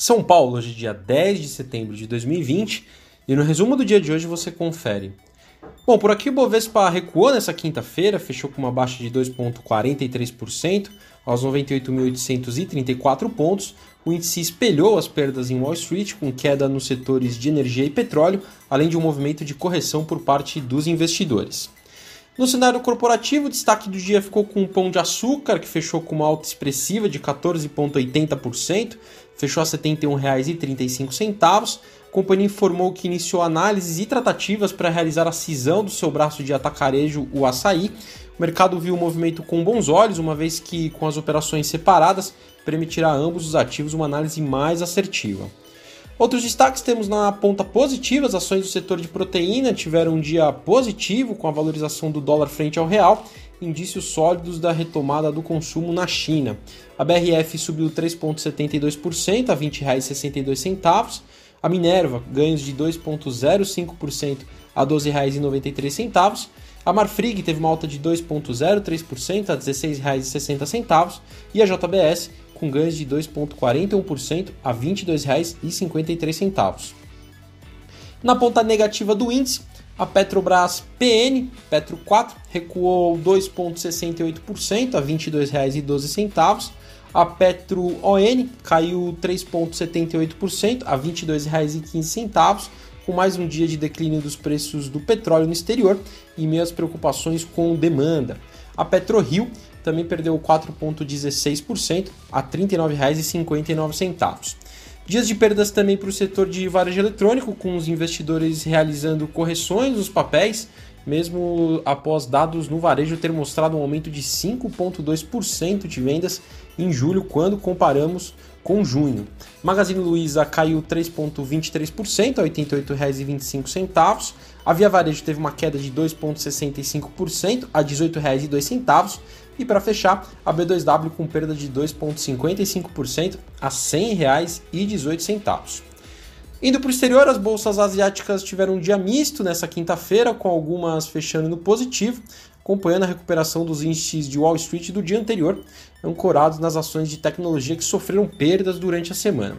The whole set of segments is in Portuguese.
São Paulo, hoje dia 10 de setembro de 2020, e no resumo do dia de hoje você confere. Bom, por aqui o Bovespa recuou nessa quinta-feira, fechou com uma baixa de 2,43% aos 98.834 pontos. O índice espelhou as perdas em Wall Street, com queda nos setores de energia e petróleo, além de um movimento de correção por parte dos investidores. No cenário corporativo, o destaque do dia ficou com o Pão de Açúcar, que fechou com uma alta expressiva de 14,80%, fechou a R$ 71,35. A companhia informou que iniciou análises e tratativas para realizar a cisão do seu braço de atacarejo, o Açaí. O mercado viu o movimento com bons olhos, uma vez que, com as operações separadas, permitirá a ambos os ativos uma análise mais assertiva. Outros destaques temos na ponta positiva, as ações do setor de proteína tiveram um dia positivo com a valorização do dólar frente ao real, indícios sólidos da retomada do consumo na China. A BRF subiu 3,72% a R$ 20,62. A Minerva, ganhos de 2,05% a R$ 12,93. A Marfrig teve uma alta de 2,03% a R$ 16,60. E a JBS, com ganhos de 2,41% a R$ 22,53. Na ponta negativa do índice, a Petrobras PN, Petro 4, recuou 2,68% a R$ 22,12. A Petro ON caiu 3,78% a R$ 22,15, com mais um dia de declínio dos preços do petróleo no exterior e meio às preocupações com demanda. A PetroRio também perdeu 4,16% a R$ 39,59. Dias de perdas também para o setor de varejo eletrônico, com os investidores realizando correções nos papéis, mesmo após dados no varejo ter mostrado um aumento de 5,2% de vendas em julho, quando comparamos com junho. Magazine Luiza caiu 3,23% a R$ 88,25. A Via Varejo teve uma queda de 2,65% a R$ 18,02. E para fechar, a B2W com perda de 2,55% a R$ 100,18. Indo para o exterior, as bolsas asiáticas tiveram um dia misto nessa quinta-feira, com algumas fechando no positivo, acompanhando a recuperação dos índices de Wall Street do dia anterior, ancorados nas ações de tecnologia que sofreram perdas durante a semana.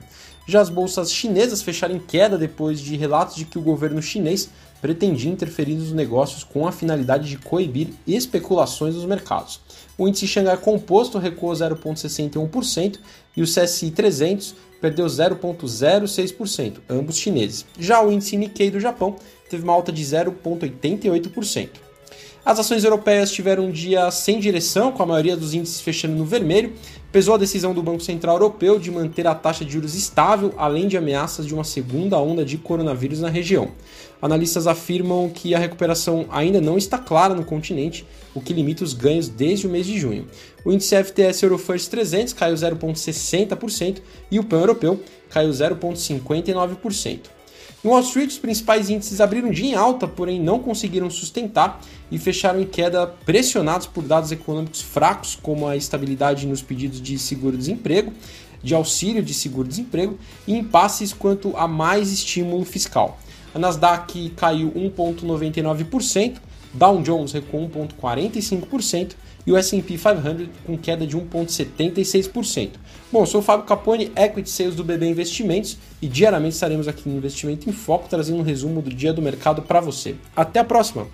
Já as bolsas chinesas fecharam em queda depois de relatos de que o governo chinês pretendia interferir nos negócios com a finalidade de coibir especulações nos mercados. O índice Xangai Composto recuou 0,61% e o CSI 300 perdeu 0,06%, ambos chineses. Já o índice Nikkei do Japão teve uma alta de 0,88%. As ações europeias tiveram um dia sem direção, com a maioria dos índices fechando no vermelho. Pesou a decisão do Banco Central Europeu de manter a taxa de juros estável, além de ameaças de uma segunda onda de coronavírus na região. Analistas afirmam que a recuperação ainda não está clara no continente, o que limita os ganhos desde o mês de junho. O índice FTS Eurofirst 300 caiu 0,60% e o PAN europeu caiu 0,59%. Em Wall Street, os principais índices abriram dia em alta, porém não conseguiram sustentar e fecharam em queda pressionados por dados econômicos fracos, como a estabilidade nos pedidos de seguro-desemprego, de auxílio de seguro-desemprego e impasses quanto a mais estímulo fiscal. A Nasdaq caiu 1,99%, Dow Jones recuou 1,45% e o S&P 500 com queda de 1,76%. Bom, sou o Fábio Capone, Equity Sales do BB Investimentos e diariamente estaremos aqui no Investimento em Foco trazendo um resumo do dia do mercado para você. Até a próxima!